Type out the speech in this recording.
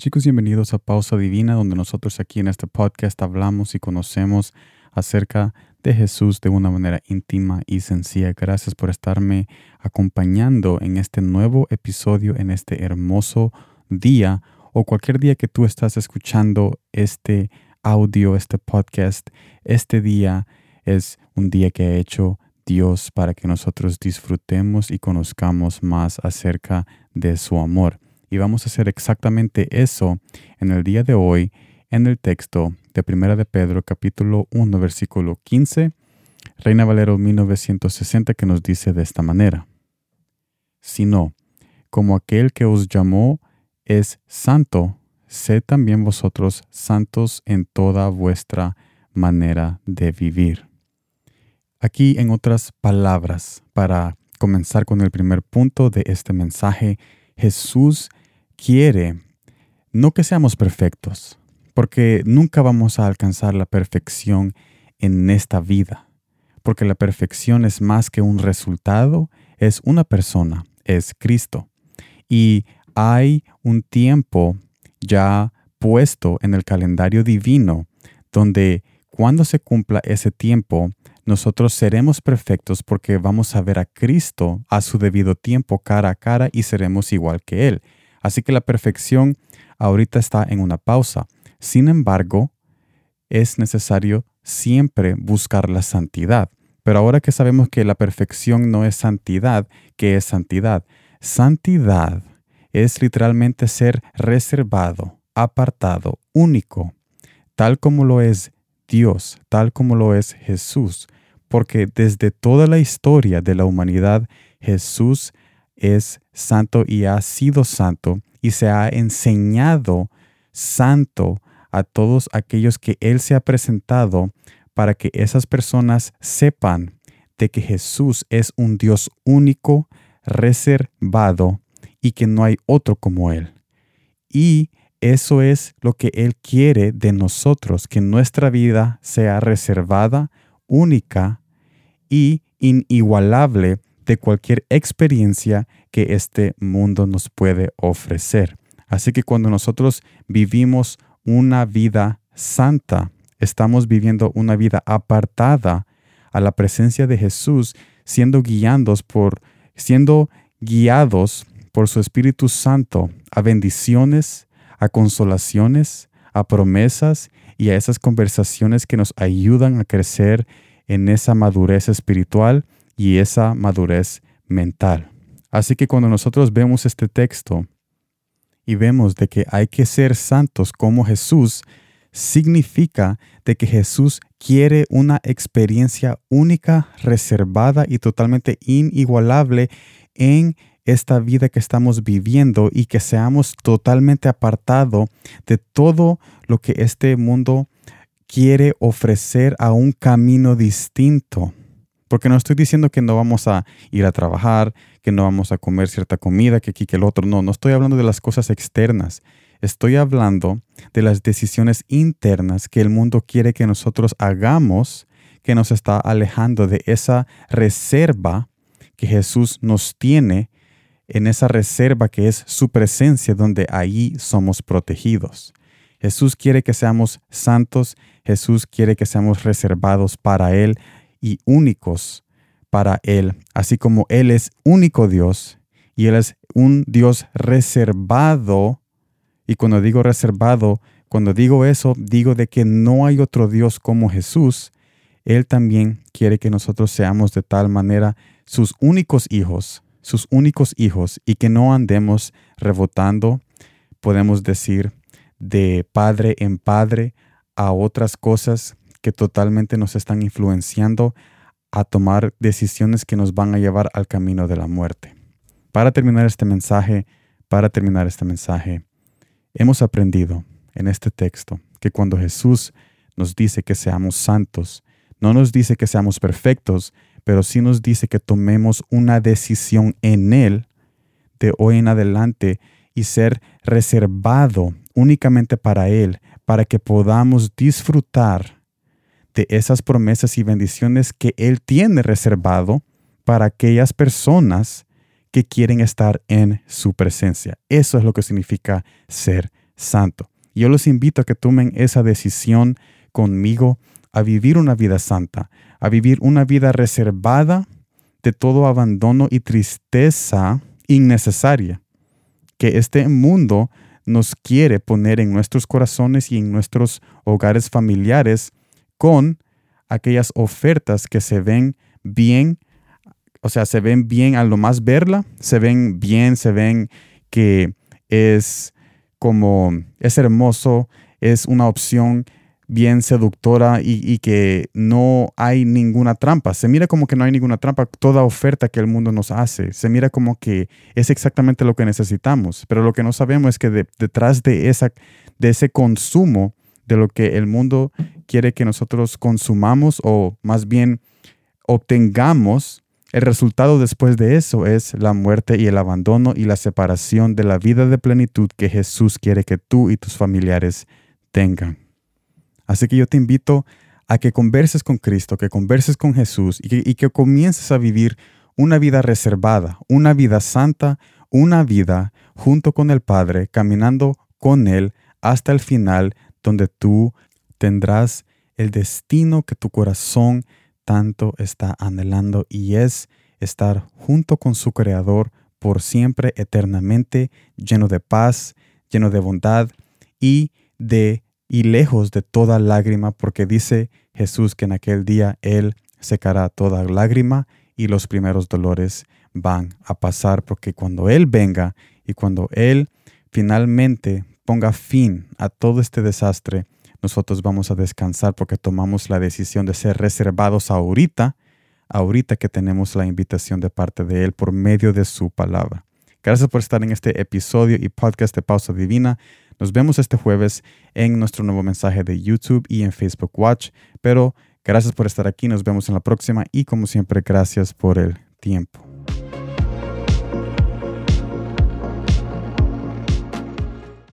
Chicos, bienvenidos a Pausa Divina, donde nosotros aquí en este podcast hablamos y conocemos acerca de Jesús de una manera íntima y sencilla. Gracias por estarme acompañando en este nuevo episodio, en este hermoso día o cualquier día que tú estás escuchando este audio, este podcast. Este día es un día que ha hecho Dios para que nosotros disfrutemos y conozcamos más acerca de su amor. Y vamos a hacer exactamente eso en el día de hoy en el texto de Primera de Pedro capítulo 1 versículo 15, Reina Valero 1960 que nos dice de esta manera. Sino, como aquel que os llamó es santo, sed también vosotros santos en toda vuestra manera de vivir. Aquí en otras palabras, para comenzar con el primer punto de este mensaje, Jesús quiere no que seamos perfectos, porque nunca vamos a alcanzar la perfección en esta vida, porque la perfección es más que un resultado, es una persona, es Cristo. Y hay un tiempo ya puesto en el calendario divino donde cuando se cumpla ese tiempo, nosotros seremos perfectos porque vamos a ver a Cristo a su debido tiempo cara a cara y seremos igual que Él. Así que la perfección ahorita está en una pausa. Sin embargo, es necesario siempre buscar la santidad. Pero ahora que sabemos que la perfección no es santidad, ¿qué es santidad? Santidad es literalmente ser reservado, apartado, único, tal como lo es Dios, tal como lo es Jesús, porque desde toda la historia de la humanidad, Jesús es santo y ha sido santo y se ha enseñado santo a todos aquellos que Él se ha presentado para que esas personas sepan de que Jesús es un Dios único, reservado y que no hay otro como Él. Y eso es lo que Él quiere de nosotros, que nuestra vida sea reservada, única y inigualable de cualquier experiencia que este mundo nos puede ofrecer. Así que cuando nosotros vivimos una vida santa, estamos viviendo una vida apartada a la presencia de Jesús, siendo guiados por siendo guiados por su Espíritu Santo a bendiciones, a consolaciones, a promesas y a esas conversaciones que nos ayudan a crecer en esa madurez espiritual y esa madurez mental. Así que cuando nosotros vemos este texto y vemos de que hay que ser santos como Jesús, significa de que Jesús quiere una experiencia única, reservada y totalmente inigualable en esta vida que estamos viviendo y que seamos totalmente apartado de todo lo que este mundo quiere ofrecer a un camino distinto. Porque no estoy diciendo que no vamos a ir a trabajar, que no vamos a comer cierta comida, que aquí, que el otro. No, no estoy hablando de las cosas externas. Estoy hablando de las decisiones internas que el mundo quiere que nosotros hagamos, que nos está alejando de esa reserva que Jesús nos tiene en esa reserva que es su presencia donde ahí somos protegidos. Jesús quiere que seamos santos, Jesús quiere que seamos reservados para Él y únicos para Él, así como Él es único Dios y Él es un Dios reservado. Y cuando digo reservado, cuando digo eso, digo de que no hay otro Dios como Jesús. Él también quiere que nosotros seamos de tal manera sus únicos hijos, sus únicos hijos y que no andemos rebotando, podemos decir, de padre en padre a otras cosas que totalmente nos están influenciando a tomar decisiones que nos van a llevar al camino de la muerte. Para terminar este mensaje, para terminar este mensaje, hemos aprendido en este texto que cuando Jesús nos dice que seamos santos, no nos dice que seamos perfectos, pero sí nos dice que tomemos una decisión en Él de hoy en adelante y ser reservado únicamente para Él, para que podamos disfrutar de esas promesas y bendiciones que Él tiene reservado para aquellas personas que quieren estar en su presencia. Eso es lo que significa ser santo. Yo los invito a que tomen esa decisión conmigo a vivir una vida santa, a vivir una vida reservada de todo abandono y tristeza innecesaria que este mundo nos quiere poner en nuestros corazones y en nuestros hogares familiares con aquellas ofertas que se ven bien, o sea, se ven bien a lo más verla, se ven bien, se ven que es como, es hermoso, es una opción bien seductora y, que no hay ninguna trampa. Se mira como que no hay ninguna trampa toda oferta que el mundo nos hace. Se mira como que es exactamente lo que necesitamos. Pero lo que no sabemos es que detrás de, esa, de ese consumo, de lo que el mundo quiere que nosotros consumamos o más bien obtengamos, el resultado después de eso es la muerte y el abandono y la separación de la vida de plenitud que Jesús quiere que tú y tus familiares tengan. Así que yo te invito a que converses con Cristo, que converses con Jesús y que, comiences a vivir una vida reservada, una vida santa, una vida junto con el Padre, caminando con Él hasta el final, donde tú tendrás el destino que tu corazón tanto está anhelando y es estar junto con su Creador por siempre, eternamente, lleno de paz, lleno de bondad y de y lejos de toda lágrima, porque dice Jesús que en aquel día Él secará toda lágrima y los primeros dolores van a pasar, porque cuando Él venga y cuando Él finalmente ponga fin a todo este desastre, nosotros vamos a descansar porque tomamos la decisión de ser reservados ahorita, ahorita que tenemos la invitación de parte de Él por medio de su palabra. Gracias por estar en este episodio y podcast de Pausa Divina. Nos vemos este jueves en nuestro nuevo mensaje de YouTube y en Facebook Watch. Pero gracias por estar aquí. Nos vemos en la próxima y como siempre, gracias por el tiempo.